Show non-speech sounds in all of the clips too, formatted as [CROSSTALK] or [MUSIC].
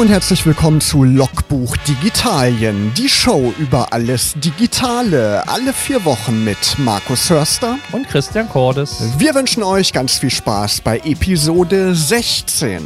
und herzlich willkommen zu Logbuch Digitalien, die Show über alles Digitale, alle vier Wochen mit Markus Hörster und Christian Cordes. Wir wünschen euch ganz viel Spaß bei Episode 16.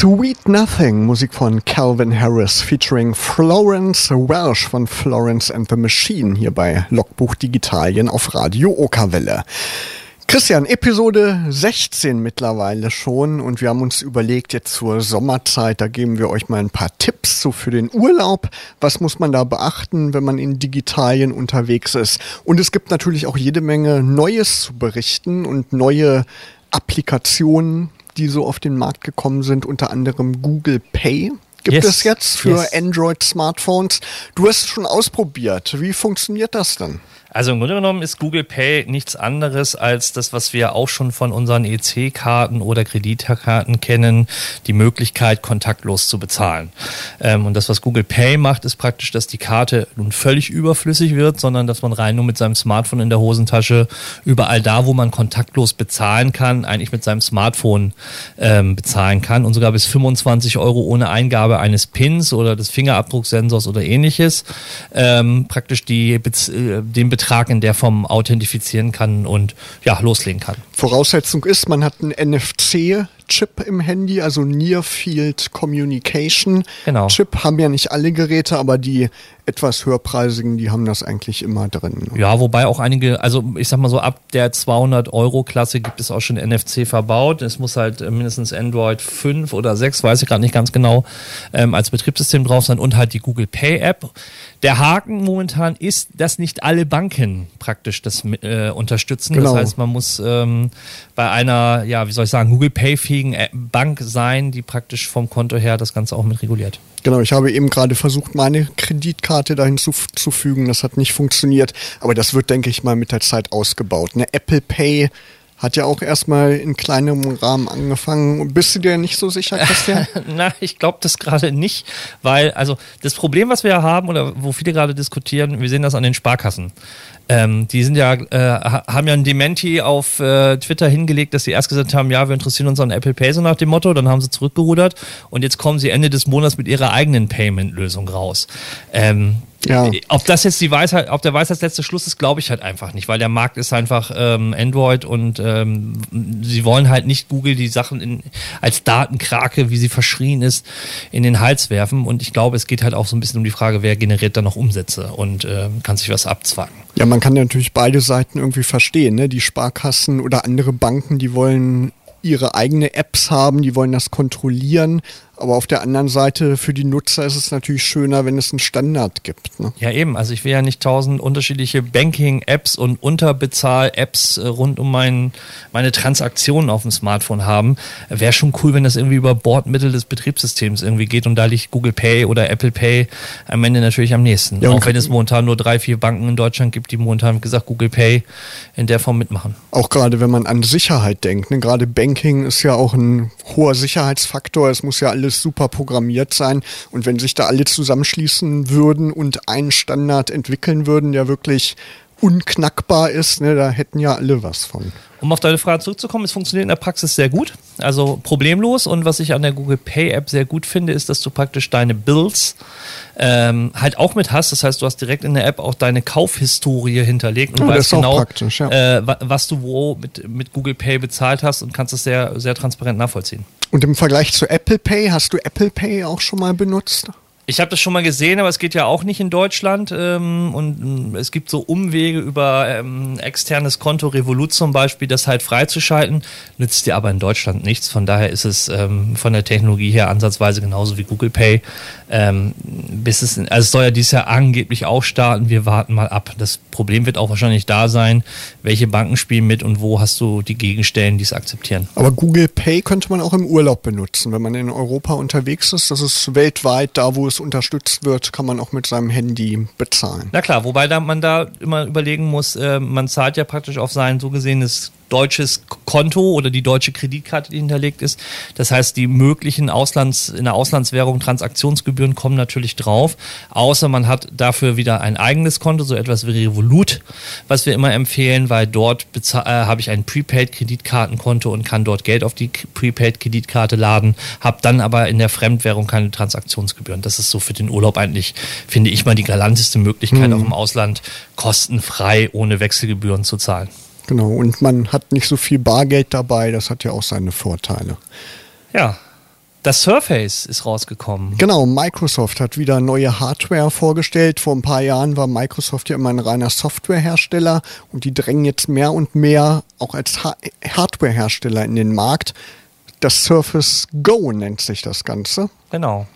Sweet Nothing, Musik von Calvin Harris featuring Florence Welsh von Florence and the Machine hier bei Logbuch Digitalien auf Radio Okerwelle. Christian, Episode 16 mittlerweile schon und wir haben uns überlegt, jetzt zur Sommerzeit, da geben wir euch mal ein paar Tipps so für den Urlaub. Was muss man da beachten, wenn man in Digitalien unterwegs ist? Und es gibt natürlich auch jede Menge Neues zu berichten und neue Applikationen, die so auf den Markt gekommen sind, unter anderem Google Pay. Gibt yes. es jetzt für yes. Android-Smartphones? Du hast es schon ausprobiert. Wie funktioniert das denn? Also im Grunde genommen ist Google Pay nichts anderes als das, was wir auch schon von unseren EC-Karten oder Kreditkarten kennen, die Möglichkeit, kontaktlos zu bezahlen. Ähm, und das, was Google Pay macht, ist praktisch, dass die Karte nun völlig überflüssig wird, sondern dass man rein nur mit seinem Smartphone in der Hosentasche überall da, wo man kontaktlos bezahlen kann, eigentlich mit seinem Smartphone ähm, bezahlen kann und sogar bis 25 Euro ohne Eingabe eines Pins oder des Fingerabdrucksensors oder ähnliches ähm, praktisch die, äh, den Betrag Betrag in der Form authentifizieren kann und ja, loslegen kann. Voraussetzung ist, man hat einen NFC Chip im Handy, also Near Field Communication genau. Chip haben ja nicht alle Geräte, aber die etwas höherpreisigen, die haben das eigentlich immer drin. Ja, wobei auch einige, also ich sag mal so ab der 200 Euro Klasse gibt es auch schon NFC verbaut. Es muss halt mindestens Android 5 oder 6, weiß ich gerade nicht ganz genau, ähm, als Betriebssystem drauf sein und halt die Google Pay App. Der Haken momentan ist, dass nicht alle Banken praktisch das äh, unterstützen. Genau. Das heißt, man muss ähm, bei einer, ja, wie soll ich sagen, Google Pay fähigen Bank sein, die praktisch vom Konto her das Ganze auch mit reguliert. Genau, ich habe eben gerade versucht, meine Kreditkarte dahin zuzufügen. Das hat nicht funktioniert. Aber das wird, denke ich mal, mit der Zeit ausgebaut. Eine Apple Pay hat ja auch erstmal in kleinem Rahmen angefangen. Bist du dir nicht so sicher, Christian? [LAUGHS] Na, ich glaube das gerade nicht, weil, also das Problem, was wir haben oder wo viele gerade diskutieren, wir sehen das an den Sparkassen. Ähm, die sind ja, äh, haben ja ein Dementi auf äh, Twitter hingelegt, dass sie erst gesagt haben, ja, wir interessieren uns an Apple Pay so nach dem Motto, dann haben sie zurückgerudert und jetzt kommen sie Ende des Monats mit ihrer eigenen Payment-Lösung raus. Ähm, ja. Ob das jetzt die Weisheit, ob der Weisheit letzte Schluss ist, glaube ich halt einfach nicht, weil der Markt ist einfach ähm, Android und ähm, sie wollen halt nicht Google die Sachen in, als Datenkrake, wie sie verschrien ist, in den Hals werfen. Und ich glaube, es geht halt auch so ein bisschen um die Frage, wer generiert da noch Umsätze und äh, kann sich was abzwacken. Ja, man kann natürlich beide Seiten irgendwie verstehen. Ne? Die Sparkassen oder andere Banken, die wollen ihre eigene Apps haben, die wollen das kontrollieren. Aber auf der anderen Seite für die Nutzer ist es natürlich schöner, wenn es einen Standard gibt. Ne? Ja, eben. Also ich will ja nicht tausend unterschiedliche Banking-Apps und Unterbezahl-Apps äh, rund um mein, meine Transaktionen auf dem Smartphone haben. Wäre schon cool, wenn das irgendwie über Bordmittel des Betriebssystems irgendwie geht und da liegt Google Pay oder Apple Pay am Ende natürlich am nächsten. Ja, auch wenn es momentan nur drei, vier Banken in Deutschland gibt, die momentan, wie gesagt, Google Pay in der Form mitmachen. Auch gerade wenn man an Sicherheit denkt. Ne? Gerade Banking ist ja auch ein hoher Sicherheitsfaktor. Es muss ja alles alles super programmiert sein. Und wenn sich da alle zusammenschließen würden und einen Standard entwickeln würden, der wirklich unknackbar ist, ne, da hätten ja alle was von. Um auf deine Frage zurückzukommen, es funktioniert in der Praxis sehr gut, also problemlos. Und was ich an der Google Pay App sehr gut finde, ist, dass du praktisch deine Bills ähm, halt auch mit hast. Das heißt, du hast direkt in der App auch deine Kaufhistorie hinterlegt und oh, weißt genau, ja. äh, was du wo mit, mit Google Pay bezahlt hast und kannst es sehr, sehr transparent nachvollziehen. Und im Vergleich zu Apple Pay, hast du Apple Pay auch schon mal benutzt? Ich habe das schon mal gesehen, aber es geht ja auch nicht in Deutschland. Ähm, und es gibt so Umwege über ähm, externes Konto, Revolut zum Beispiel, das halt freizuschalten. Nützt dir aber in Deutschland nichts. Von daher ist es ähm, von der Technologie her ansatzweise genauso wie Google Pay. Ähm, bis es, also es soll ja dieses Jahr angeblich auch starten. Wir warten mal ab. Das Problem wird auch wahrscheinlich da sein, welche Banken spielen mit und wo hast du die Gegenstellen, die es akzeptieren. Aber Google Pay könnte man auch im Urlaub benutzen, wenn man in Europa unterwegs ist. Das ist weltweit da, wo es unterstützt wird, kann man auch mit seinem Handy bezahlen. Na klar, wobei da man da immer überlegen muss, äh, man zahlt ja praktisch auf sein so gesehenes deutsches Konto oder die deutsche Kreditkarte, die hinterlegt ist. Das heißt, die möglichen Auslands, in der Auslandswährung Transaktionsgebühren kommen natürlich drauf, außer man hat dafür wieder ein eigenes Konto, so etwas wie Revolut, was wir immer empfehlen, weil dort äh, habe ich ein Prepaid-Kreditkartenkonto und kann dort Geld auf die Prepaid-Kreditkarte laden, habe dann aber in der Fremdwährung keine Transaktionsgebühren. Das ist so für den Urlaub eigentlich, finde ich mal, die galanteste Möglichkeit, mhm. auch im Ausland kostenfrei ohne Wechselgebühren zu zahlen. Genau, und man hat nicht so viel Bargeld dabei, das hat ja auch seine Vorteile. Ja, das Surface ist rausgekommen. Genau, Microsoft hat wieder neue Hardware vorgestellt. Vor ein paar Jahren war Microsoft ja immer ein reiner Softwarehersteller und die drängen jetzt mehr und mehr auch als ha Hardwarehersteller in den Markt. Das Surface Go nennt sich das Ganze. Genau.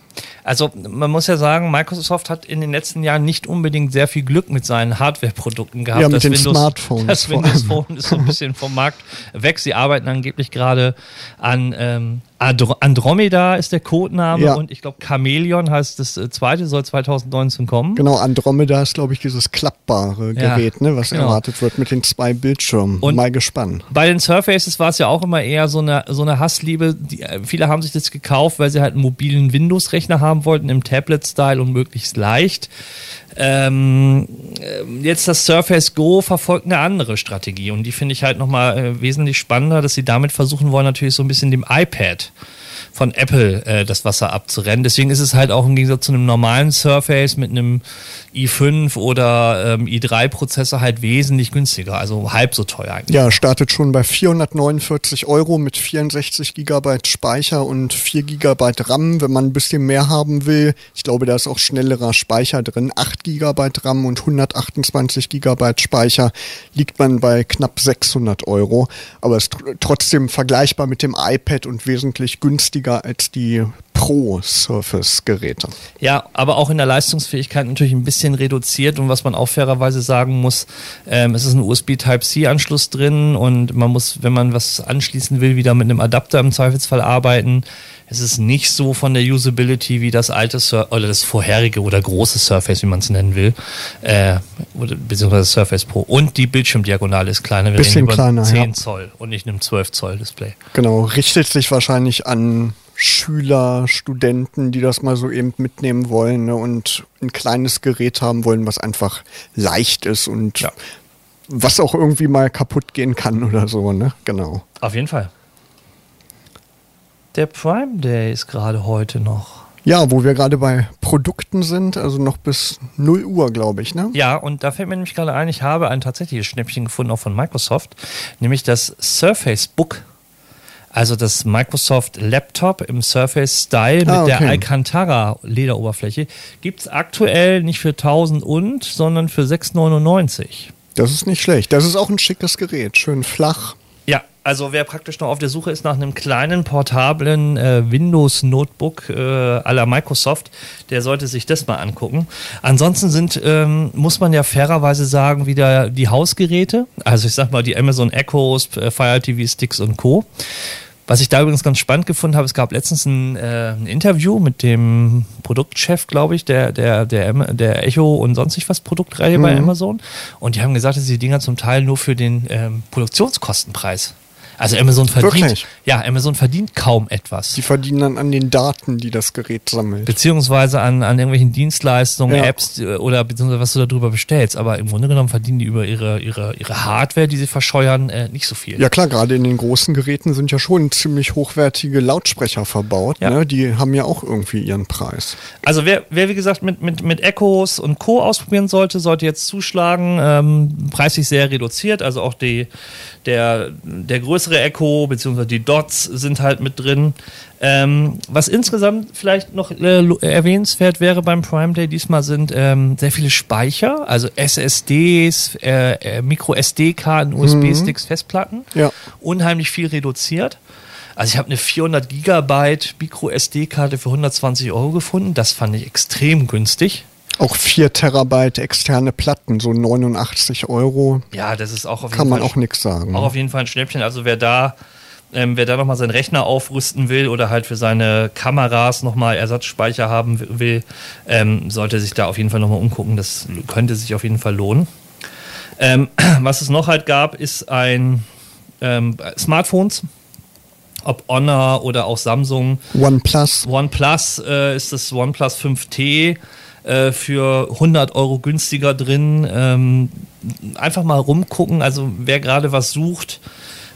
Also man muss ja sagen, Microsoft hat in den letzten Jahren nicht unbedingt sehr viel Glück mit seinen Hardware-Produkten gehabt. Ja, mit das den Windows, Smartphones. Das Windows Phone ist so ein bisschen vom Markt weg. Sie arbeiten angeblich gerade an ähm, Andromeda ist der Codename ja. und ich glaube Chameleon heißt das äh, zweite, soll 2019 kommen. Genau, Andromeda ist glaube ich dieses klappbare Gerät, ja, ne, was genau. erwartet wird mit den zwei Bildschirmen. Und Mal gespannt. Bei den Surfaces war es ja auch immer eher so eine, so eine Hassliebe. Die, äh, viele haben sich das gekauft, weil sie halt einen mobilen Windows-Rechner haben wollten im Tablet-Style und möglichst leicht. Ähm, äh, jetzt das Surface Go verfolgt eine andere Strategie und die finde ich halt nochmal äh, wesentlich spannender, dass sie damit versuchen wollen, natürlich so ein bisschen dem iPad von Apple äh, das Wasser abzurennen. Deswegen ist es halt auch im Gegensatz zu einem normalen Surface mit einem i5 oder ähm, i3-Prozessor halt wesentlich günstiger, also halb so teuer eigentlich. Ja, startet schon bei 449 Euro mit 64 Gigabyte Speicher und 4 Gigabyte RAM, wenn man ein bisschen mehr haben will. Ich glaube, da ist auch schnellerer Speicher drin. 8 Gigabyte RAM und 128 Gigabyte Speicher liegt man bei knapp 600 Euro, aber ist trotzdem vergleichbar mit dem iPad und wesentlich günstiger günstiger als die Pro-Surface-Geräte. Ja, aber auch in der Leistungsfähigkeit natürlich ein bisschen reduziert und was man auch fairerweise sagen muss, ähm, es ist ein USB Type-C-Anschluss drin und man muss, wenn man was anschließen will, wieder mit einem Adapter im Zweifelsfall arbeiten. Es ist nicht so von der Usability wie das alte Sur oder das vorherige oder große Surface, wie man es nennen will, äh, beziehungsweise Surface Pro. Und die Bildschirmdiagonale ist kleiner. Wir Bisschen kleiner, 10 ja. Zoll und nicht einem 12 Zoll Display. Genau, richtet sich wahrscheinlich an Schüler, Studenten, die das mal so eben mitnehmen wollen ne, und ein kleines Gerät haben wollen, was einfach leicht ist und ja. was auch irgendwie mal kaputt gehen kann oder so, ne? Genau. Auf jeden Fall. Der Prime Day ist gerade heute noch. Ja, wo wir gerade bei Produkten sind, also noch bis 0 Uhr, glaube ich, ne? Ja, und da fällt mir nämlich gerade ein, ich habe ein tatsächliches Schnäppchen gefunden, auch von Microsoft, nämlich das Surface Book. Also das Microsoft Laptop im Surface Style mit ah, okay. der Alcantara Lederoberfläche gibt es aktuell nicht für 1000 und, sondern für 699. Das ist nicht schlecht. Das ist auch ein schickes Gerät. Schön flach. Also wer praktisch noch auf der Suche ist nach einem kleinen portablen äh, Windows Notebook äh, aller Microsoft, der sollte sich das mal angucken. Ansonsten sind ähm, muss man ja fairerweise sagen wieder die Hausgeräte, also ich sag mal die Amazon Echoes, äh, Fire TV Sticks und Co. Was ich da übrigens ganz spannend gefunden habe, es gab letztens ein, äh, ein Interview mit dem Produktchef, glaube ich, der, der, der, der Echo und sonstig was Produktreihe mhm. bei Amazon. Und die haben gesagt, dass die Dinger zum Teil nur für den ähm, Produktionskostenpreis also Amazon verdient, Wirklich? ja, Amazon verdient kaum etwas. Die verdienen dann an den Daten, die das Gerät sammelt. Beziehungsweise an, an irgendwelchen Dienstleistungen, ja. Apps äh, oder beziehungsweise was du darüber bestellst. Aber im Grunde genommen verdienen die über ihre, ihre, ihre Hardware, die sie verscheuern, äh, nicht so viel. Ja klar, gerade in den großen Geräten sind ja schon ziemlich hochwertige Lautsprecher verbaut. Ja. Ne? Die haben ja auch irgendwie ihren Preis. Also wer, wer wie gesagt mit, mit, mit Echos und Co. ausprobieren sollte, sollte jetzt zuschlagen. Ähm, preislich sehr reduziert, also auch die, der, der größere Echo bzw. die Dots sind halt mit drin. Ähm, was insgesamt vielleicht noch äh, erwähnenswert wäre beim Prime Day diesmal sind ähm, sehr viele Speicher, also SSDs, äh, äh, Micro SD-Karten, USB-Sticks, mhm. Festplatten. Ja. Unheimlich viel reduziert. Also ich habe eine 400 Gigabyte Micro SD-Karte für 120 Euro gefunden. Das fand ich extrem günstig. Auch 4 Terabyte externe Platten, so 89 Euro. Ja, das ist auch auf jeden Kann man Fall auch nichts sagen. Auch auf jeden Fall ein Schnäppchen. Also wer da, ähm, wer da nochmal seinen Rechner aufrüsten will oder halt für seine Kameras nochmal Ersatzspeicher haben will, ähm, sollte sich da auf jeden Fall nochmal umgucken. Das könnte sich auf jeden Fall lohnen. Ähm, [CLEARS THROAT] was es noch halt gab, ist ein ähm, Smartphones, ob Honor oder auch Samsung. OnePlus. OnePlus äh, ist das OnePlus 5T äh, für 100 Euro günstiger drin. Ähm, einfach mal rumgucken, also wer gerade was sucht,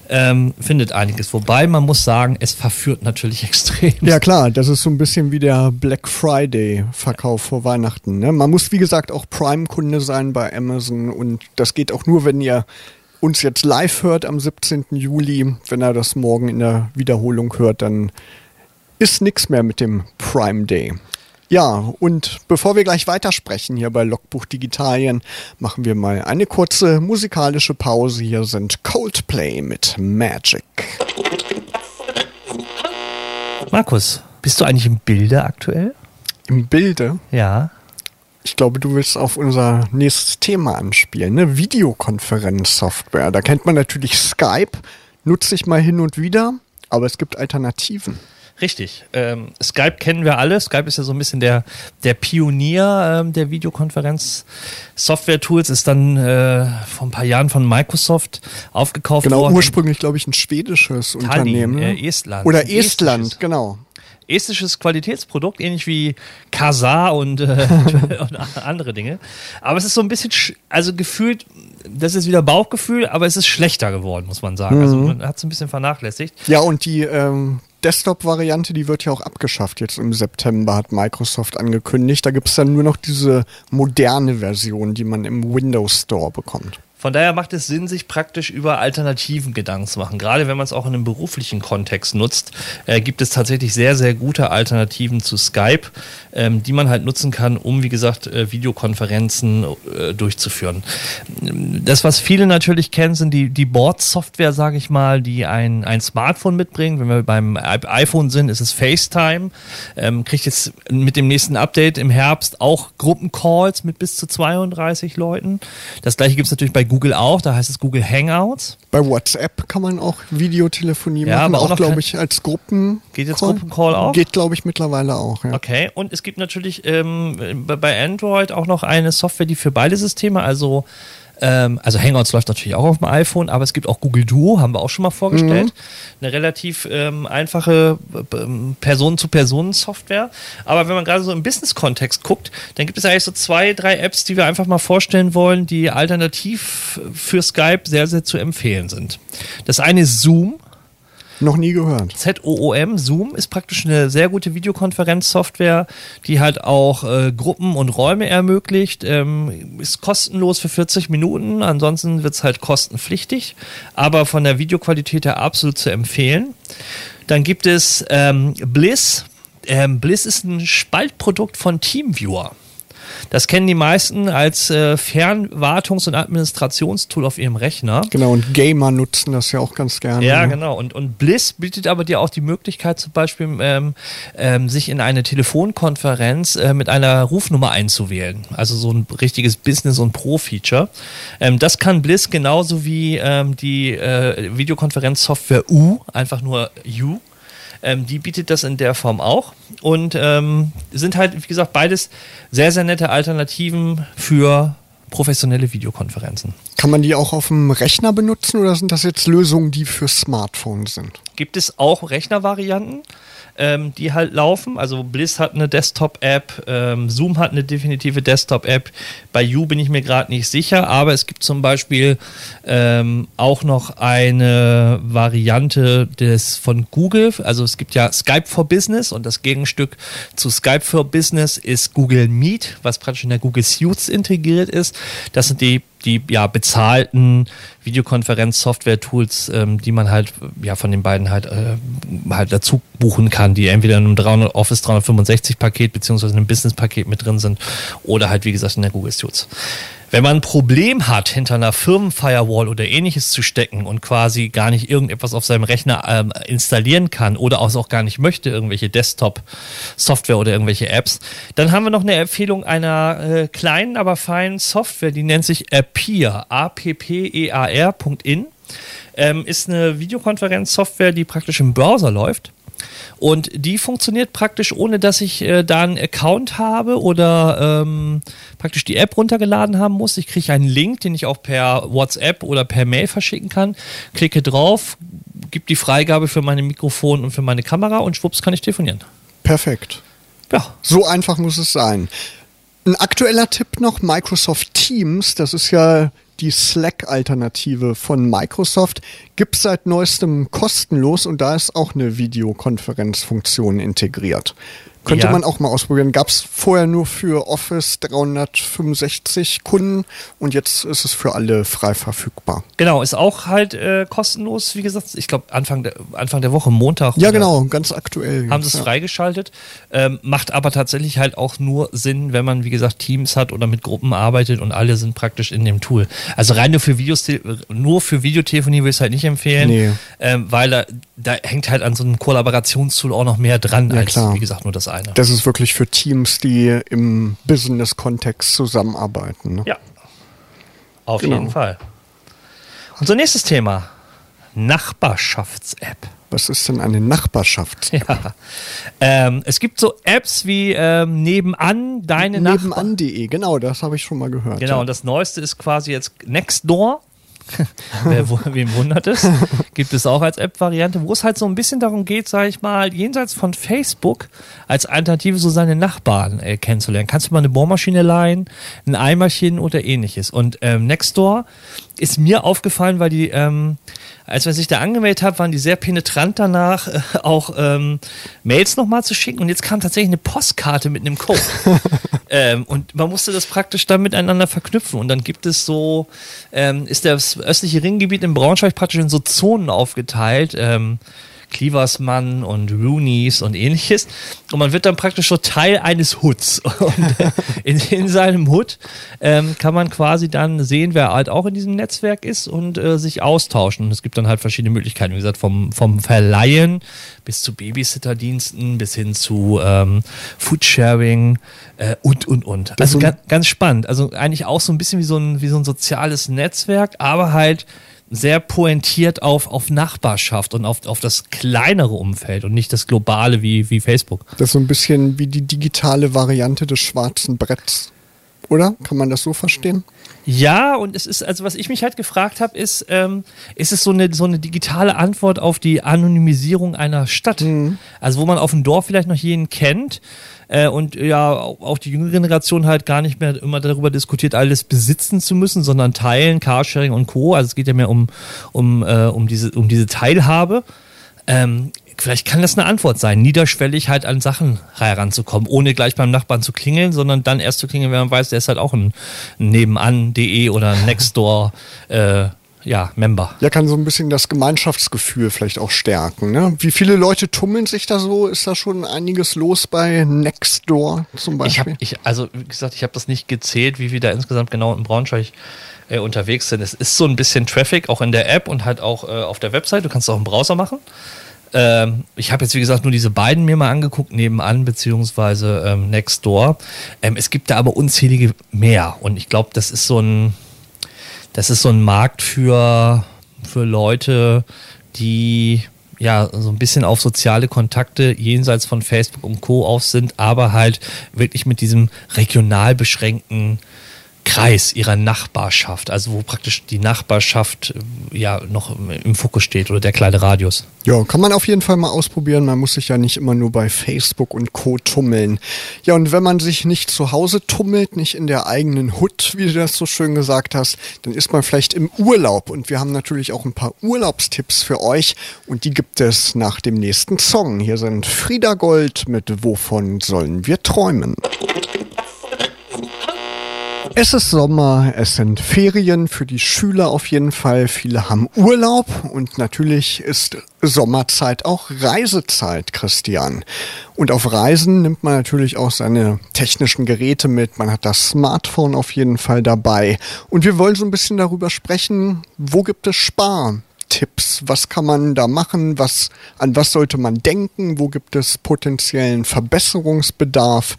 ähm, findet einiges. Wobei man muss sagen, es verführt natürlich [LAUGHS] extrem. Ja klar, das ist so ein bisschen wie der Black Friday-Verkauf vor Weihnachten. Ne? Man muss wie gesagt auch Prime-Kunde sein bei Amazon und das geht auch nur, wenn ihr uns jetzt live hört am 17. Juli. Wenn er das morgen in der Wiederholung hört, dann ist nichts mehr mit dem Prime Day. Ja, und bevor wir gleich weitersprechen hier bei Logbuch Digitalien, machen wir mal eine kurze musikalische Pause. Hier sind Coldplay mit Magic. Markus, bist du eigentlich im Bilde aktuell? Im Bilde? Ja. Ich glaube, du willst auf unser nächstes Thema anspielen, ne? Videokonferenzsoftware. Da kennt man natürlich Skype, nutze ich mal hin und wieder, aber es gibt Alternativen. Richtig. Ähm, Skype kennen wir alle. Skype ist ja so ein bisschen der, der Pionier ähm, der Videokonferenz-Software-Tools, ist dann äh, vor ein paar Jahren von Microsoft aufgekauft genau, worden. Genau, ursprünglich, glaube ich, ein schwedisches Tallinn, Unternehmen. Ne? Äh, Estland. Oder Estland, genau estisches Qualitätsprodukt, ähnlich wie Kazar und, äh, [LAUGHS] und andere Dinge. Aber es ist so ein bisschen, also gefühlt, das ist wieder Bauchgefühl, aber es ist schlechter geworden, muss man sagen. Also mhm. Also man hat es ein bisschen vernachlässigt. Ja, und die ähm, Desktop-Variante, die wird ja auch abgeschafft. Jetzt im September hat Microsoft angekündigt. Da gibt es dann nur noch diese moderne Version, die man im Windows Store bekommt. Von daher macht es Sinn, sich praktisch über Alternativen Gedanken zu machen. Gerade wenn man es auch in einem beruflichen Kontext nutzt, äh, gibt es tatsächlich sehr, sehr gute Alternativen zu Skype, ähm, die man halt nutzen kann, um, wie gesagt, äh, Videokonferenzen äh, durchzuführen. Das, was viele natürlich kennen, sind die, die Board-Software, sage ich mal, die ein, ein Smartphone mitbringt. Wenn wir beim iPhone sind, ist es FaceTime. Ähm, kriegt jetzt mit dem nächsten Update im Herbst auch Gruppencalls mit bis zu 32 Leuten. Das gleiche gibt es natürlich bei Google auch, da heißt es Google Hangouts. Bei WhatsApp kann man auch Videotelefonie ja, machen, aber auch, glaube ich, als Gruppen. Geht jetzt Gruppencall auch? Geht, glaube ich, mittlerweile auch. Ja. Okay, und es gibt natürlich ähm, bei Android auch noch eine Software, die für beide Systeme, also ähm, also Hangouts läuft natürlich auch auf dem iPhone, aber es gibt auch Google Duo, haben wir auch schon mal vorgestellt. Mhm. Eine relativ ähm, einfache ähm, Personen-zu-Personen-Software. Aber wenn man gerade so im Business-Kontext guckt, dann gibt es eigentlich so zwei, drei Apps, die wir einfach mal vorstellen wollen, die alternativ für Skype sehr, sehr zu empfehlen sind. Das eine ist Zoom. Noch nie gehört. ZOOM, Zoom ist praktisch eine sehr gute Videokonferenzsoftware, die halt auch äh, Gruppen und Räume ermöglicht. Ähm, ist kostenlos für 40 Minuten, ansonsten wird es halt kostenpflichtig, aber von der Videoqualität her absolut zu empfehlen. Dann gibt es ähm, Bliss. Ähm, Bliss ist ein Spaltprodukt von TeamViewer. Das kennen die meisten als äh, Fernwartungs- und Administrationstool auf ihrem Rechner. Genau, und Gamer nutzen das ja auch ganz gerne. Ja, ne? genau. Und, und Bliss bietet aber dir auch die Möglichkeit, zum Beispiel ähm, ähm, sich in eine Telefonkonferenz äh, mit einer Rufnummer einzuwählen. Also so ein richtiges Business- und Pro-Feature. Ähm, das kann Bliss genauso wie ähm, die äh, Videokonferenzsoftware U, einfach nur U. Ähm, die bietet das in der Form auch und ähm, sind halt, wie gesagt, beides sehr, sehr nette Alternativen für professionelle Videokonferenzen. Kann man die auch auf dem Rechner benutzen oder sind das jetzt Lösungen, die für Smartphones sind? Gibt es auch Rechnervarianten? ähm, die halt laufen. Also Bliss hat eine Desktop-App, ähm, Zoom hat eine definitive Desktop-App. Bei You bin ich mir gerade nicht sicher, aber es gibt zum Beispiel ähm, auch noch eine Variante des von Google. Also es gibt ja Skype for Business und das Gegenstück zu Skype for Business ist Google Meet, was praktisch in der Google Suits integriert ist. Das sind die die ja bezahlten Videokonferenz-Software-Tools, ähm, die man halt ja von den beiden halt äh, halt dazu buchen kann, die entweder in einem 300 Office 365 Paket beziehungsweise einem Business Paket mit drin sind oder halt wie gesagt in der Google Suits. Wenn man ein Problem hat, hinter einer Firmenfirewall oder ähnliches zu stecken und quasi gar nicht irgendetwas auf seinem Rechner ähm, installieren kann oder auch gar nicht möchte, irgendwelche Desktop-Software oder irgendwelche Apps, dann haben wir noch eine Empfehlung einer äh, kleinen, aber feinen Software, die nennt sich Appear, A-P-P-E-A-R.in. Ähm, ist eine Videokonferenzsoftware, die praktisch im Browser läuft Und die funktioniert praktisch, ohne dass ich äh, da einen Account habe oder ähm, praktisch die App runtergeladen haben muss. Ich kriege einen Link, den ich auch per WhatsApp oder per Mail verschicken kann. Klicke drauf, gebe die Freigabe für meine Mikrofon und für meine Kamera und schwupps kann ich telefonieren. Perfekt. Ja. So einfach muss es sein. Ein aktueller Tipp noch, Microsoft Teams, das ist ja die Slack-Alternative von Microsoft, gibt es seit neuestem kostenlos und da ist auch eine Videokonferenzfunktion integriert. Könnte Ja. man auch mal ausprobieren. Gab es vorher nur für Office 365 Kunden und jetzt ist es für alle frei verfügbar. Genau, ist auch halt äh, kostenlos, wie gesagt, ich glaube Anfang der, Anfang der Woche, Montag. Ja, genau, ganz aktuell. haben sie es ja. freigeschaltet. Ähm, macht aber tatsächlich halt auch nur Sinn, wenn man, wie gesagt, Teams hat oder mit Gruppen arbeitet und alle sind praktisch in dem Tool. Also rein nur für Videos, nur für Videotelefonie würde ich es halt nicht empfehlen, Nee. ähm, weil da, da hängt halt an so einem Kollaborationstool auch noch mehr dran, Ja, als klar. wie gesagt nur das eine. Das ist wirklich für Teams, die im Business-Kontext zusammenarbeiten. Ne? ja. Auf Genau. jeden Fall. Unser nächstes Thema. Nachbarschafts-App. Was ist denn eine Nachbarschaft? [LAUGHS] Ja. Ähm, es gibt so Apps wie ähm, Nebenan, deine. Nebenan.de, genau, das habe ich schon mal gehört. Genau, ja. und das Neueste ist quasi jetzt Nextdoor. [LAUGHS] Wer, wem wundert es? Gibt es auch als App-Variante, wo es halt so ein bisschen darum geht, sage ich mal, jenseits von Facebook als Alternative so seine Nachbarn äh, kennenzulernen. Kannst du mal eine Bohrmaschine leihen, ein Eimerchen oder ähnliches. Und ähm, Nextdoor ist mir aufgefallen, weil die, ähm, als man sich da angemeldet hat, waren die sehr penetrant danach, äh, auch ähm, Mails nochmal zu schicken. Und jetzt kam tatsächlich eine Postkarte mit einem Code. Ähm, und man musste das praktisch dann miteinander verknüpfen. Und dann gibt es so, ähm, ist das östliche Ringgebiet in Braunschweig praktisch in so Zonen aufgeteilt. Ähm, Cleversmann und Roonies und ähnliches. Und man wird dann praktisch so Teil eines Hoods. [LAUGHS] Und äh, in, in seinem Hood ähm, kann man quasi dann sehen, wer halt auch in diesem Netzwerk ist und äh, sich austauschen. Und es gibt dann halt verschiedene Möglichkeiten, wie gesagt, vom, vom Verleihen bis zu Babysitterdiensten bis hin zu ähm, Foodsharing äh, und, und, und. Also ist so ein- ganz, ganz spannend. Also eigentlich auch so ein bisschen wie so ein, wie so ein soziales Netzwerk, aber halt sehr pointiert auf, auf Nachbarschaft und auf, auf das kleinere Umfeld und nicht das globale wie, wie Facebook. Das ist so ein bisschen wie die digitale Variante des schwarzen Bretts. Oder? Kann man das so verstehen? Ja, und es ist, also was ich mich halt gefragt habe, ist, ähm, ist es so eine, so eine digitale Antwort auf die Anonymisierung einer Stadt? Also wo man auf dem Dorf vielleicht noch jeden kennt äh, und ja auch auch die jüngere Generation halt gar nicht mehr immer darüber diskutiert, alles besitzen zu müssen, sondern teilen, Carsharing und Co. Also es geht ja mehr um, um, äh, um, diese, um diese Teilhabe. Ähm, vielleicht kann das eine Antwort sein, niederschwellig halt an Sachen heranzukommen, ohne gleich beim Nachbarn zu klingeln, sondern dann erst zu klingeln, wenn man weiß, der ist halt auch ein nebenan.de oder ein [LAUGHS] Nextdoor äh, ja, Member. Ja, kann so ein bisschen das Gemeinschaftsgefühl vielleicht auch stärken. Ne? Wie viele Leute tummeln sich da so? Ist da schon einiges los bei Nextdoor zum Ich Beispiel? habe, ich, also wie gesagt, ich habe das nicht gezählt, wie wir da insgesamt genau in Braunschweig äh, unterwegs sind. Es ist so ein bisschen Traffic, auch in der App und halt auch äh, auf der Website. Du kannst es auch im Browser machen. Ähm, ich habe jetzt, wie gesagt, nur diese beiden mir mal angeguckt, nebenan, beziehungsweise ähm, Nextdoor. Ähm, es gibt da aber unzählige mehr. Und ich glaube, das ist so ein, das ist so ein Markt für, für Leute, die ja so ein bisschen auf soziale Kontakte jenseits von Facebook und Co. auf sind, aber halt wirklich mit diesem regional beschränkten Kreis ihrer Nachbarschaft, also wo praktisch die Nachbarschaft äh, ja noch im- Fokus steht oder der kleine Radius. Ja, kann man auf jeden Fall mal ausprobieren. Man muss sich ja nicht immer nur bei Facebook und Co. tummeln. Ja, und wenn man sich nicht zu Hause tummelt, nicht in der eigenen Hut, wie du das so schön gesagt hast, dann ist man vielleicht im Urlaub. Und wir haben natürlich auch ein paar Urlaubstipps für euch. Und die gibt es nach dem nächsten Song. Hier sind Frieda Gold mit Wovon sollen wir träumen? Es ist Sommer, es sind Ferien für die Schüler auf jeden Fall. Viele haben Urlaub und natürlich ist Sommerzeit auch Reisezeit, Christian. Und auf Reisen nimmt man natürlich auch seine technischen Geräte mit. Man hat das Smartphone auf jeden Fall dabei. Und wir wollen so ein bisschen darüber sprechen, wo gibt es Spartipps? Was kann man da machen? Was, an was sollte man denken? Wo gibt es potenziellen Verbesserungsbedarf?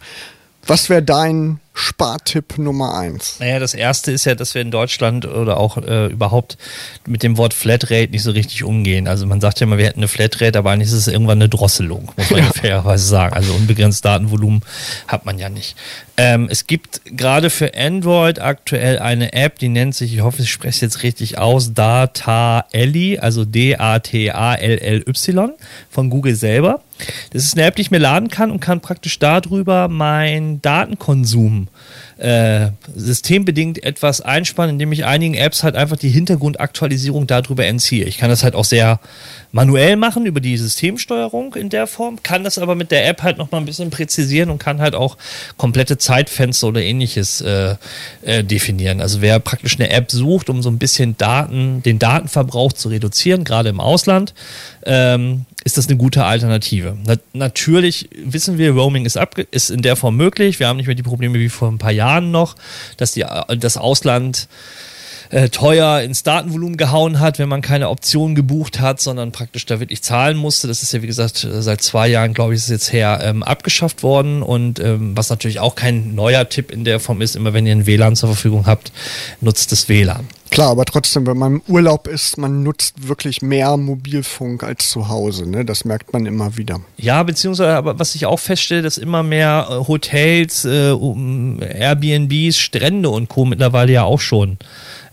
Was wäre dein Spartipp Nummer eins? Naja, das erste ist ja, dass wir in Deutschland oder auch äh, überhaupt mit dem Wort Flatrate nicht so richtig umgehen. Also man sagt ja immer, wir hätten eine Flatrate, aber eigentlich ist es irgendwann eine Drosselung, muss man [LAUGHS] ja. fairerweise sagen. Also unbegrenzt Datenvolumen hat man ja nicht. Ähm, es gibt gerade für Android aktuell eine App, die nennt sich, ich hoffe, ich spreche es jetzt richtig aus, Data Ellie, also D-A-T-A-L-L-Y von Google selber. Das ist eine App, die ich mir laden kann und kann praktisch darüber meinen Datenkonsum äh, systembedingt etwas einspannen, indem ich einigen Apps halt einfach die Hintergrundaktualisierung darüber entziehe. Ich kann das halt auch sehr manuell machen über die Systemsteuerung in der Form, kann das aber mit der App halt nochmal ein bisschen präzisieren und kann halt auch komplette Zeitfenster oder ähnliches äh, äh, definieren. Also wer praktisch eine App sucht, um so ein bisschen Daten, den Datenverbrauch zu reduzieren, gerade im Ausland, ähm, ist das eine gute Alternative. Na, natürlich wissen wir, Roaming ist, ab, ist in der Form möglich. Wir haben nicht mehr die Probleme wie vor ein paar Jahren noch, dass die, das Ausland äh, teuer ins Datenvolumen gehauen hat, wenn man keine Option gebucht hat, sondern praktisch da wirklich zahlen musste. Das ist ja, wie gesagt, seit zwei Jahren, glaube ich, ist jetzt her ähm, abgeschafft worden. Und ähm, was natürlich auch kein neuer Tipp in der Form ist, immer wenn ihr ein WLAN zur Verfügung habt, nutzt das WLAN. Klar, aber trotzdem, wenn man im Urlaub ist, man nutzt wirklich mehr Mobilfunk als zu Hause. Ne? Das merkt man immer wieder. Ja, beziehungsweise, aber was ich auch feststelle, dass immer mehr äh, Hotels, äh, Airbnbs, Strände und Co. mittlerweile ja auch schon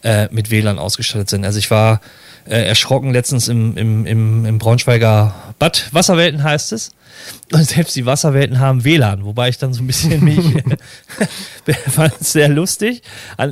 äh, mit WLAN ausgestattet sind. Also ich war äh, erschrocken letztens im, im, im, im Braunschweiger Bad Wasserwelten heißt es. Und selbst die Wasserwelten haben WLAN, wobei ich dann so ein bisschen mich [LAUGHS] fand es sehr lustig.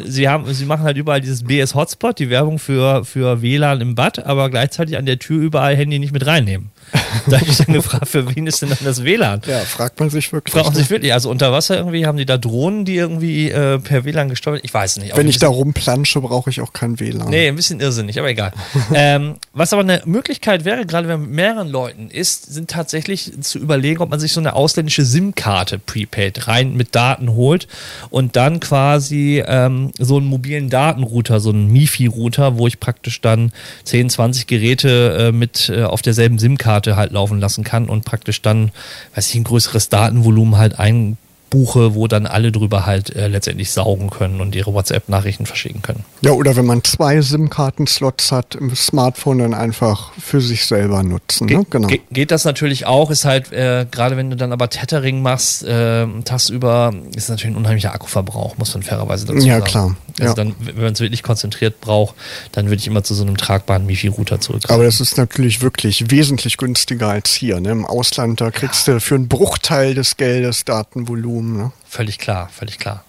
Sie haben, sie machen halt überall dieses BS Hotspot, die Werbung für, für WLAN im Bad, aber gleichzeitig an der Tür überall Handy nicht mit reinnehmen. [LAUGHS] Da habe ich dann gefragt, für wen ist denn dann das WLAN? Ja, fragt man sich wirklich. Fragt man sich wirklich. Also unter Wasser irgendwie haben die da Drohnen, die irgendwie äh, per WLAN gesteuert Ich weiß nicht. Wenn ich da rumplansche, brauche ich auch kein WLAN. Nee, ein bisschen irrsinnig, aber egal. [LAUGHS] ähm, was aber eine Möglichkeit wäre, gerade wenn man mit mehreren Leuten ist, sind tatsächlich zu überlegen, ob man sich so eine ausländische SIM-Karte Prepaid rein mit Daten holt und dann quasi ähm, so einen mobilen Datenrouter, so einen MIFI-Router, wo ich praktisch dann 10, 20 Geräte äh, mit äh, auf derselben SIM-Karte halt laufen lassen kann und praktisch dann, weiß ich, ein größeres Datenvolumen halt ein buche, wo dann alle drüber halt äh, letztendlich saugen können und ihre WhatsApp-Nachrichten verschicken können. Ja, oder wenn man zwei SIM-Karten-Slots hat im Smartphone, dann einfach für sich selber nutzen. Ge ne? genau. Ge geht das natürlich auch, ist halt, äh, gerade wenn du dann aber Tethering machst, äh, tagsüber, ist natürlich ein unheimlicher Akkuverbrauch, muss man fairerweise dazu ja, sagen. Ja, klar. Also ja. dann, wenn man es wirklich konzentriert braucht, dann würde ich immer zu so einem tragbaren MIFI-Router zurück. Aber das ist natürlich wirklich wesentlich günstiger als hier. Ne? Im Ausland, da kriegst ja. du für einen Bruchteil des Geldes Datenvolumen Volumen. Ne? Völlig klar, völlig klar.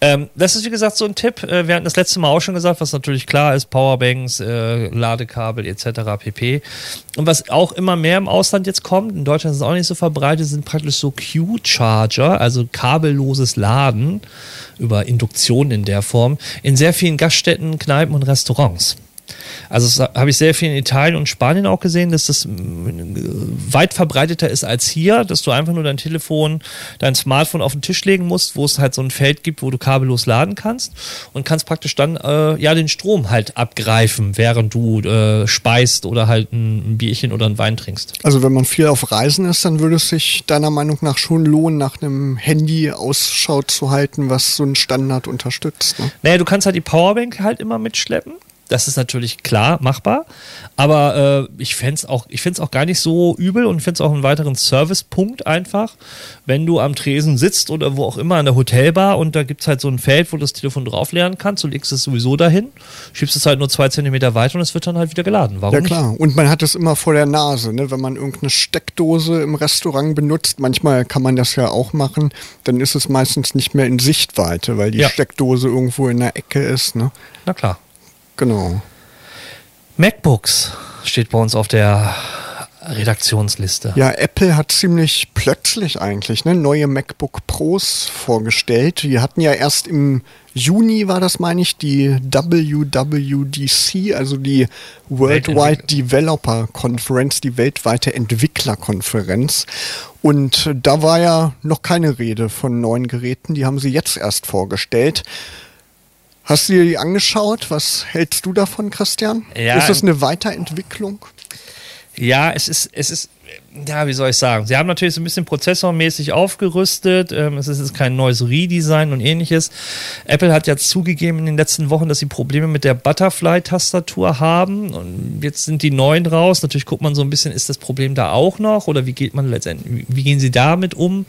Ähm, das ist wie gesagt so ein Tipp. Äh, wir hatten das letzte Mal auch schon gesagt, was natürlich klar ist: Powerbanks, äh, Ladekabel etc. pp. Und was auch immer mehr im Ausland jetzt kommt, in Deutschland ist es auch nicht so verbreitet, sind praktisch so Q-Charger, also kabelloses Laden über Induktion in der Form, in sehr vielen Gaststätten, Kneipen und Restaurants. Also das habe ich sehr viel in Italien und Spanien auch gesehen, dass das weit verbreiteter ist als hier, dass du einfach nur dein Telefon, dein Smartphone auf den Tisch legen musst, wo es halt so ein Feld gibt, wo du kabellos laden kannst und kannst praktisch dann äh, ja den Strom halt abgreifen, während du äh, speist oder halt ein, ein Bierchen oder einen Wein trinkst. Also wenn man viel auf Reisen ist, dann würde es sich deiner Meinung nach schon lohnen, nach einem Handy Ausschau zu halten, was so einen Standard unterstützt. Ne? Naja, du kannst halt die Powerbank halt immer mitschleppen. Das ist natürlich klar machbar, aber äh, ich fände es auch, auch gar nicht so übel und finde es auch einen weiteren Servicepunkt einfach, wenn du am Tresen sitzt oder wo auch immer an der Hotelbar und da gibt es halt so ein Feld, wo du das Telefon drauf lernen kannst, du legst es sowieso dahin, schiebst es halt nur zwei Zentimeter weiter und es wird dann halt wieder geladen. Warum ja klar, nicht? und man hat es immer vor der Nase, ne? wenn man irgendeine Steckdose im Restaurant benutzt, manchmal kann man das ja auch machen, dann ist es meistens nicht mehr in Sichtweite, weil die ja. Steckdose irgendwo in der Ecke ist. Ne? Na klar. Genau. MacBooks steht bei uns auf der Redaktionsliste. Ja, Apple hat ziemlich plötzlich eigentlich ne, neue MacBook Pros vorgestellt. Wir hatten ja erst im Juni, war das meine ich, die WWDC, also die Worldwide Developer Conference, die weltweite Entwicklerkonferenz. Und da war ja noch keine Rede von neuen Geräten, die haben sie jetzt erst vorgestellt. Hast du dir die angeschaut? Was hältst du davon, Christian? Ja, ist das eine Weiterentwicklung? Ja, es ist, es ist, ja, wie soll ich sagen? Sie haben natürlich so ein bisschen prozessormäßig aufgerüstet. Ähm, es ist jetzt kein neues Redesign und ähnliches. Apple hat ja zugegeben in den letzten Wochen, dass sie Probleme mit der Butterfly-Tastatur haben. Und jetzt sind die neuen raus. Natürlich guckt man so ein bisschen, ist das Problem da auch noch? Oder wie geht man letztendlich, wie gehen sie damit um?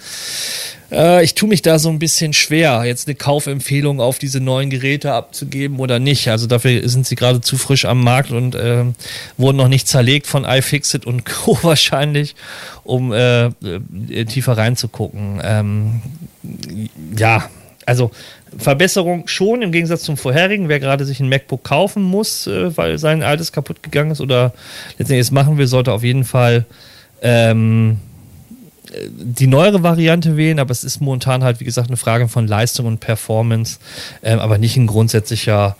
Äh, ich tue mich da so ein bisschen schwer, jetzt eine Kaufempfehlung auf diese neuen Geräte abzugeben oder nicht. Also dafür sind sie gerade zu frisch am Markt und äh, wurden noch nicht zerlegt von iFixit und [LAUGHS] Co. wahrscheinlich, um äh, äh, tiefer reinzugucken. Ähm, ja, also Verbesserung schon im Gegensatz zum vorherigen. Wer gerade sich ein MacBook kaufen muss, äh, weil sein altes kaputt gegangen ist oder letztendlich es machen will, sollte auf jeden Fall ähm, die neuere Variante wählen, aber es ist momentan halt, wie gesagt, eine Frage von Leistung und Performance, ähm, aber nicht ein grundsätzlicher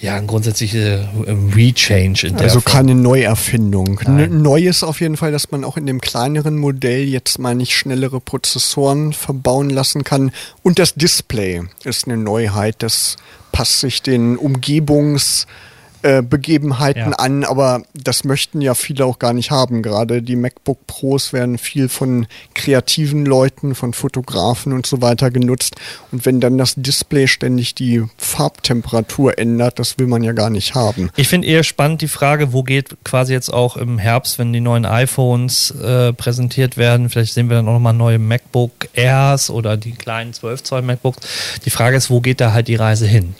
ja, ein grundsätzlicher ähm, Rechange in der Also Form. keine Neuerfindung. Nein. Neu ist auf jeden Fall, dass man auch in dem kleineren Modell jetzt mal nicht schnellere Prozessoren verbauen lassen kann. Und das Display ist eine Neuheit. Das passt sich den Umgebungs- äh, Begebenheiten ja. an, aber das möchten ja viele auch gar nicht haben. Gerade die MacBook Pros werden viel von kreativen Leuten, von Fotografen und so weiter genutzt. Und wenn dann das Display ständig die Farbtemperatur ändert, das will man ja gar nicht haben. Ich finde eher spannend die Frage, wo geht quasi jetzt auch im Herbst, wenn die neuen iPhones äh, präsentiert werden, vielleicht sehen wir dann auch nochmal neue MacBook Airs oder die kleinen 12 Zoll MacBooks. Die Frage ist, wo geht da halt die Reise hin?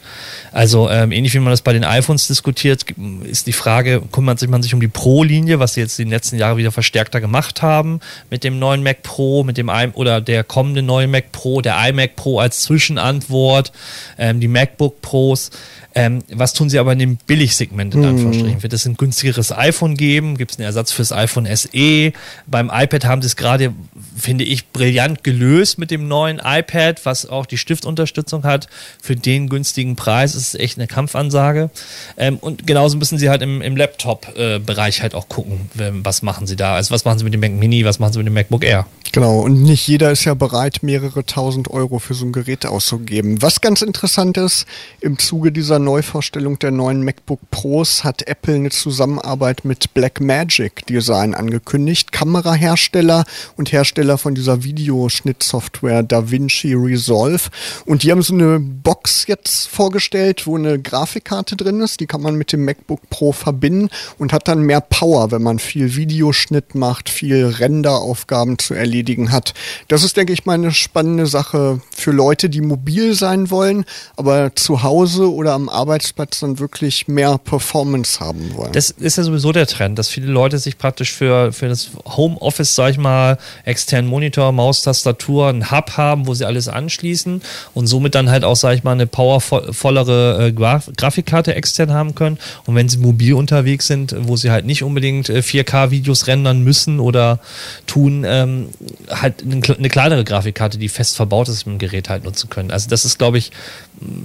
Also ähm, ähnlich wie man das bei den iPhones diskutiert, ist die Frage, kümmert sich man sich um die Pro-Linie, was sie jetzt die letzten Jahre wieder verstärkter gemacht haben mit dem neuen Mac Pro, mit dem I oder der kommende neue Mac Pro, der iMac Pro als Zwischenantwort, ähm, die MacBook Pros. Ähm, was tun sie aber in dem Billigsegment in hm. Anführungsstrichen? Wird es ein günstigeres iPhone geben? Gibt es einen Ersatz fürs iPhone SE? Beim iPad haben sie es gerade, finde ich, brillant gelöst mit dem neuen iPad, was auch die Stiftunterstützung hat. Für den günstigen Preis ist es echt eine Kampfansage. Ähm, und genauso müssen sie halt im, im Laptop-Bereich halt auch gucken, was machen sie da. Also was machen sie mit dem Mac Mini, was machen sie mit dem MacBook Air? Genau, und nicht jeder ist ja bereit, mehrere tausend Euro für so ein Gerät auszugeben. Was ganz interessant ist, im Zuge dieser Neuvorstellung der neuen MacBook Pros hat Apple eine Zusammenarbeit mit Blackmagic Design angekündigt, Kamerahersteller und Hersteller von dieser Videoschnittsoftware DaVinci Resolve. Und die haben so eine Box jetzt vorgestellt, wo eine Grafikkarte drin ist, die kann man mit dem MacBook Pro verbinden und hat dann mehr Power, wenn man viel Videoschnitt macht, viel Renderaufgaben zu erledigen hat. Das ist, denke ich, mal eine spannende Sache für Leute, die mobil sein wollen, aber zu Hause oder am Arbeitsplatz dann wirklich mehr Performance haben wollen. Das ist ja sowieso der Trend, dass viele Leute sich praktisch für, für das Homeoffice, sag ich mal, externen Monitor, Maustastatur, einen Hub haben, wo sie alles anschließen und somit dann halt auch, sag ich mal, eine powervollere äh, Graf Grafikkarte extern haben können. Und wenn sie mobil unterwegs sind, wo sie halt nicht unbedingt äh, 4K-Videos rendern müssen oder tun, ähm, halt eine kleinere Grafikkarte, die fest verbaut ist, im Gerät halt nutzen können. Also das ist, glaube ich,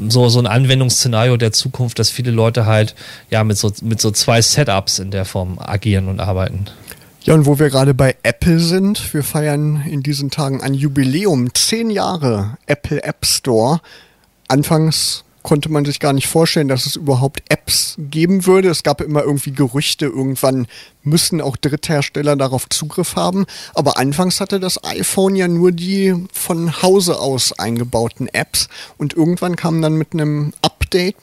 so, so ein Anwendungsszenario der Zukunft, dass viele Leute halt ja mit so, mit so zwei Setups in der Form agieren und arbeiten. Ja, und wo wir gerade bei Apple sind, wir feiern in diesen Tagen ein Jubiläum, zehn Jahre Apple App Store. Anfangs konnte man sich gar nicht vorstellen, dass es überhaupt Apps geben würde. Es gab immer irgendwie Gerüchte, irgendwann müssen auch Dritthersteller darauf Zugriff haben. Aber anfangs hatte das iPhone ja nur die von Hause aus eingebauten Apps und irgendwann kam dann mit einem Update,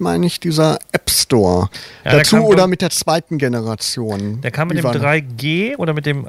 meine ich, dieser App Store ja, dazu oder mit der zweiten Generation. Der kam mit dem 3G oder mit dem,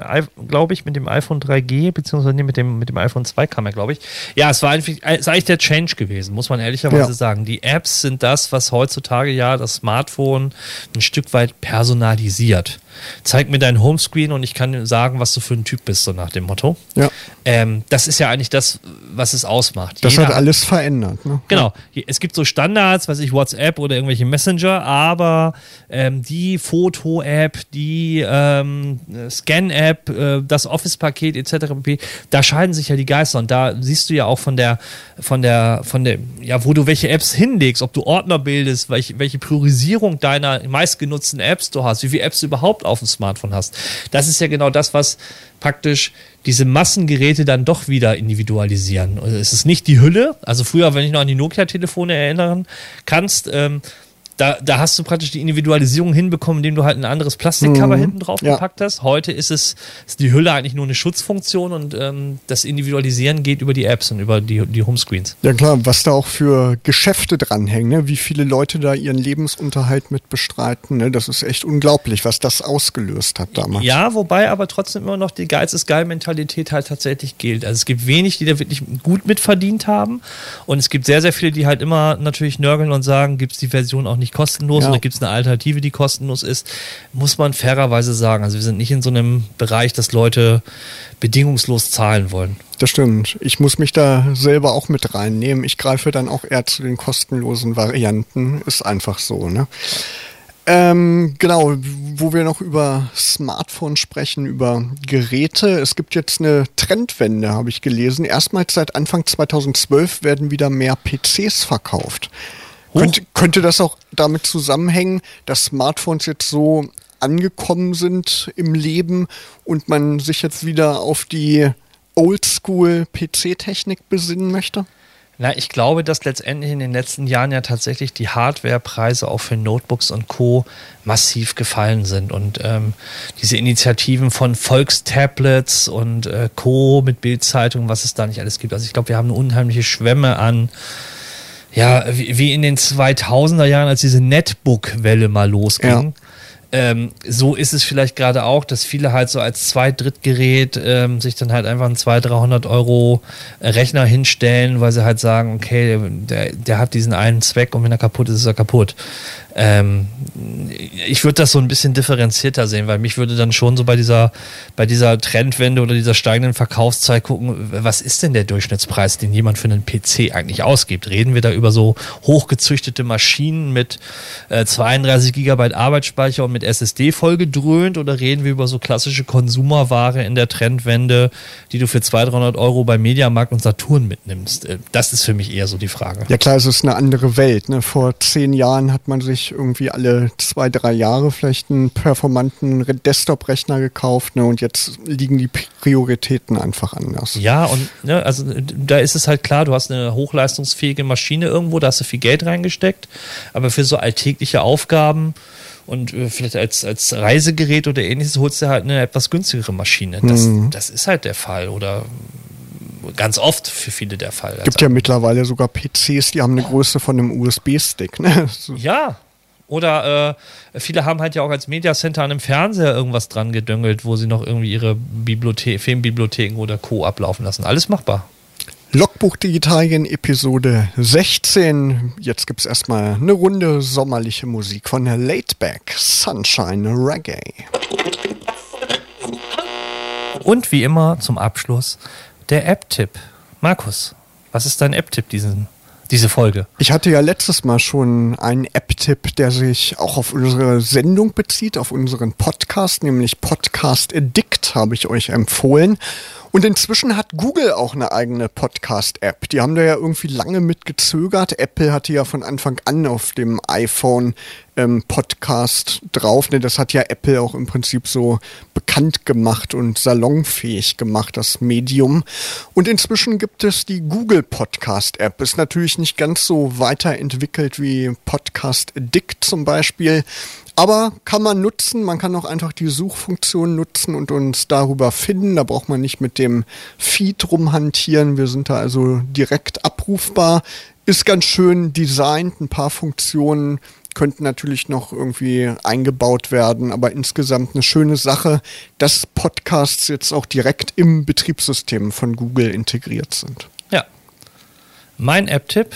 glaube ich, mit dem iPhone 3G, beziehungsweise nee, mit dem, mit dem iPhone 2 kam er, glaube ich. Ja, es war eigentlich, es ist eigentlich der Change gewesen, muss man ehrlicherweise ja. sagen. Die Apps sind das, was heutzutage ja das Smartphone ein Stück weit personalisiert zeig mir dein Homescreen und ich kann sagen, was du für ein Typ bist, so nach dem Motto. Ja. Ähm, das ist ja eigentlich das, was es ausmacht. Das Jeder hat alles verändert. Ne? Genau. Es gibt so Standards, weiß ich, WhatsApp oder irgendwelche Messenger, aber ähm, die Foto-App, die ähm, Scan-App, äh, das Office-Paket etc., da scheiden sich ja die Geister und da siehst du ja auch von der, von der, von der, ja, wo du welche Apps hinlegst, ob du Ordner bildest, welche, welche Priorisierung deiner meistgenutzten Apps du hast, wie viele Apps du überhaupt auf dem Smartphone hast. Das ist ja genau das, was praktisch diese Massengeräte dann doch wieder individualisieren. Es ist nicht die Hülle, also früher, wenn ich noch an die Nokia-Telefone erinnern kannst, ähm, da, da hast du praktisch die Individualisierung hinbekommen, indem du halt ein anderes Plastikcover mhm. hinten drauf ja. gepackt hast. Heute ist es ist die Hülle eigentlich nur eine Schutzfunktion und ähm, das Individualisieren geht über die Apps und über die, die Homescreens. Ja klar, was da auch für Geschäfte dranhängen, ne? wie viele Leute da ihren Lebensunterhalt mit bestreiten. Ne? Das ist echt unglaublich, was das ausgelöst hat damals. Ja, wobei aber trotzdem immer noch die Geiz ist geil Mentalität halt tatsächlich gilt. Also es gibt wenig, die da wirklich gut mitverdient haben und es gibt sehr, sehr viele, die halt immer natürlich nörgeln und sagen, gibt es die Version auch nicht kostenlos ja. oder gibt es eine Alternative, die kostenlos ist, muss man fairerweise sagen. Also wir sind nicht in so einem Bereich, dass Leute bedingungslos zahlen wollen. Das stimmt. Ich muss mich da selber auch mit reinnehmen. Ich greife dann auch eher zu den kostenlosen Varianten. Ist einfach so, ne? Ähm, genau, wo wir noch über Smartphones sprechen, über Geräte. Es gibt jetzt eine Trendwende, habe ich gelesen. Erstmals seit Anfang 2012 werden wieder mehr PCs verkauft. Könnte, könnte das auch damit zusammenhängen, dass Smartphones jetzt so angekommen sind im Leben und man sich jetzt wieder auf die Oldschool-PC-Technik besinnen möchte? Na, ich glaube, dass letztendlich in den letzten Jahren ja tatsächlich die Hardwarepreise auch für Notebooks und Co. massiv gefallen sind. Und ähm, diese Initiativen von Volkstablets und äh, Co. mit Bildzeitungen, was es da nicht alles gibt. Also ich glaube, wir haben eine unheimliche Schwemme an ja, wie, wie in den 2000er Jahren, als diese Netbook-Welle mal losging. Ja ähm, so ist es vielleicht gerade auch, dass viele halt so als Zweit-Drittgerät ähm, sich dann halt einfach einen 200, 300 Euro Rechner hinstellen, weil sie halt sagen, okay, der, der hat diesen einen Zweck und wenn er kaputt ist, ist er kaputt. Ähm, ich würde das so ein bisschen differenzierter sehen, weil mich würde dann schon so bei dieser, bei dieser Trendwende oder dieser steigenden Verkaufszeit gucken, was ist denn der Durchschnittspreis, den jemand für einen PC eigentlich ausgibt? Reden wir da über so hochgezüchtete Maschinen mit äh, 32 Gigabyte Arbeitsspeicher und mit SSD vollgedröhnt oder reden wir über so klassische Konsumerware in der Trendwende, die du für 200, 300 Euro bei Mediamarkt und Saturn mitnimmst? Äh, das ist für mich eher so die Frage. Ja klar, es ist eine andere Welt. Ne? Vor zehn Jahren hat man sich sich irgendwie alle zwei, drei Jahre vielleicht einen performanten Desktop-Rechner gekauft ne, und jetzt liegen die Prioritäten einfach anders. Ja, und ne, also da ist es halt klar, du hast eine hochleistungsfähige Maschine irgendwo, da hast du viel Geld reingesteckt, aber für so alltägliche Aufgaben und äh, vielleicht als, als Reisegerät oder ähnliches holst du halt eine etwas günstigere Maschine. Das, mhm. das ist halt der Fall. Oder ganz oft für viele der Fall. Es gibt ja mittlerweile sogar PCs, die haben eine Größe von einem USB-Stick. Ne? Ja, oder äh, viele haben halt ja auch als Mediacenter an einem Fernseher irgendwas dran gedüngelt, wo sie noch irgendwie ihre Bibliothe Filmbibliotheken oder Co. ablaufen lassen. Alles machbar. Logbuch Digitalien Episode 16. Jetzt gibt es erstmal eine Runde sommerliche Musik von Laidback Sunshine Reggae. Und wie immer zum Abschluss der App-Tipp. Markus, was ist dein App-Tipp diesen diese Folge. Ich hatte ja letztes Mal schon einen App-Tipp, der sich auch auf unsere Sendung bezieht, auf unseren Podcast, nämlich Podcast Addict habe ich euch empfohlen. Und inzwischen hat Google auch eine eigene Podcast-App. Die haben da ja irgendwie lange mit gezögert. Apple hatte ja von Anfang an auf dem iPhone ähm, Podcast drauf. Ne, das hat ja Apple auch im Prinzip so bekannt gemacht und salonfähig gemacht, das Medium. Und inzwischen gibt es die Google Podcast App. Ist natürlich nicht ganz so weiterentwickelt wie Podcast Addict zum Beispiel. Aber kann man nutzen, man kann auch einfach die Suchfunktion nutzen und uns darüber finden. Da braucht man nicht mit dem Feed rumhantieren. Wir sind da also direkt abrufbar. Ist ganz schön designt, ein paar Funktionen könnten natürlich noch irgendwie eingebaut werden, aber insgesamt eine schöne Sache, dass Podcasts jetzt auch direkt im Betriebssystem von Google integriert sind. Ja. Mein App-Tipp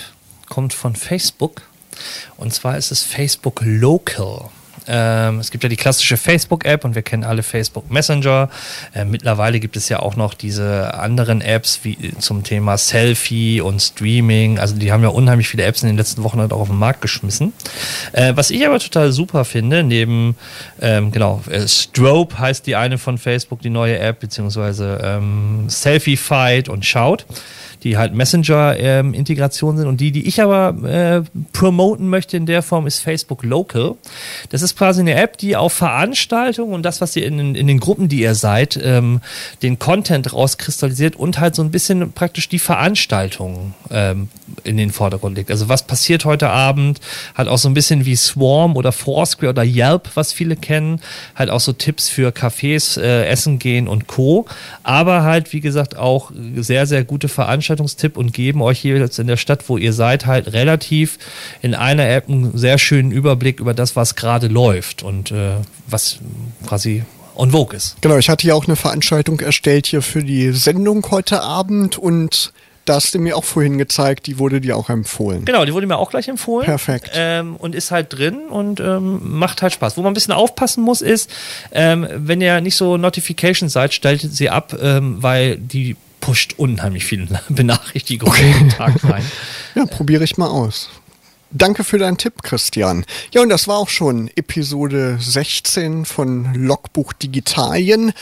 kommt von Facebook und zwar ist es Facebook Local. Ähm, es gibt ja die klassische Facebook-App und wir kennen alle Facebook Messenger. Äh, mittlerweile gibt es ja auch noch diese anderen Apps wie zum Thema Selfie und Streaming. Also die haben ja unheimlich viele Apps in den letzten Wochen halt auch auf den Markt geschmissen. Äh, was ich aber total super finde, neben ähm, genau äh, Strobe heißt die eine von Facebook, die neue App, beziehungsweise ähm, Selfie Fight und Shout. Die halt Messenger-Integration ähm, sind. Und die, die ich aber äh, promoten möchte in der Form, ist Facebook Local. Das ist quasi eine App, die auf Veranstaltungen und das, was ihr in, in den Gruppen, die ihr seid, ähm, den Content rauskristallisiert und halt so ein bisschen praktisch die Veranstaltungen ähm, in den Vordergrund legt. Also was passiert heute Abend, halt auch so ein bisschen wie Swarm oder Foursquare oder Yelp, was viele kennen, halt auch so Tipps für Cafés, äh, Essen gehen und Co. Aber halt, wie gesagt, auch sehr, sehr gute Veranstaltungstipp und geben euch jeweils in der Stadt, wo ihr seid, halt relativ in einer App einen sehr schönen Überblick über das, was gerade läuft und äh, was quasi on vogue ist. Genau, ich hatte ja auch eine Veranstaltung erstellt hier für die Sendung heute Abend und da hast du mir auch vorhin gezeigt, die wurde dir auch empfohlen. Genau, die wurde mir auch gleich empfohlen. Perfekt. Ähm, und ist halt drin und ähm, macht halt Spaß. Wo man ein bisschen aufpassen muss, ist, ähm, wenn ihr nicht so Notification seid, stellt sie ab, ähm, weil die pusht unheimlich viele [LAUGHS] Benachrichtigungen okay. jeden Tag rein. [LAUGHS] ja, probiere ich mal aus. Danke für deinen Tipp, Christian. Ja, und das war auch schon Episode 16 von Logbuch Digitalien.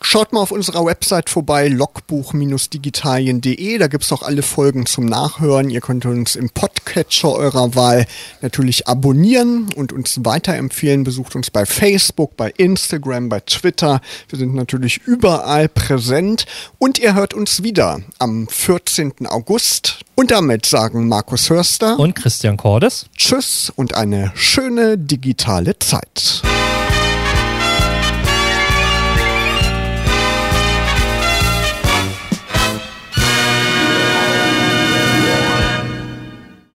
Schaut mal auf unserer Website vorbei, logbuch-digitalien.de. Da gibt's auch alle Folgen zum Nachhören. Ihr könnt uns im Podcatcher eurer Wahl natürlich abonnieren und uns weiterempfehlen. Besucht uns bei Facebook, bei Instagram, bei Twitter. Wir sind natürlich überall präsent. Und ihr hört uns wieder am 14. August. Und damit sagen Markus Hörster und Christian Cordes Tschüss und eine schöne digitale Zeit.